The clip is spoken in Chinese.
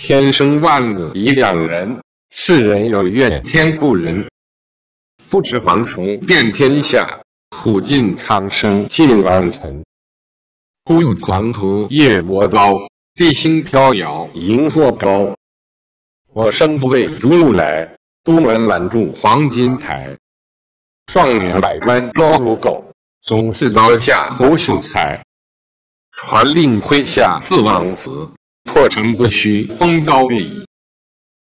天生万物以两人，世人有怨天不仁。不知蝗虫遍天下，苦尽苍生尽万尘。忽有狂徒夜魔高，地星飘摇萤火高。我生不畏逐鹿来，都门拦住黄金台。状元百官招如狗，总是刀下侯秀才。传令麾下四王子，破城不虚，风高月影。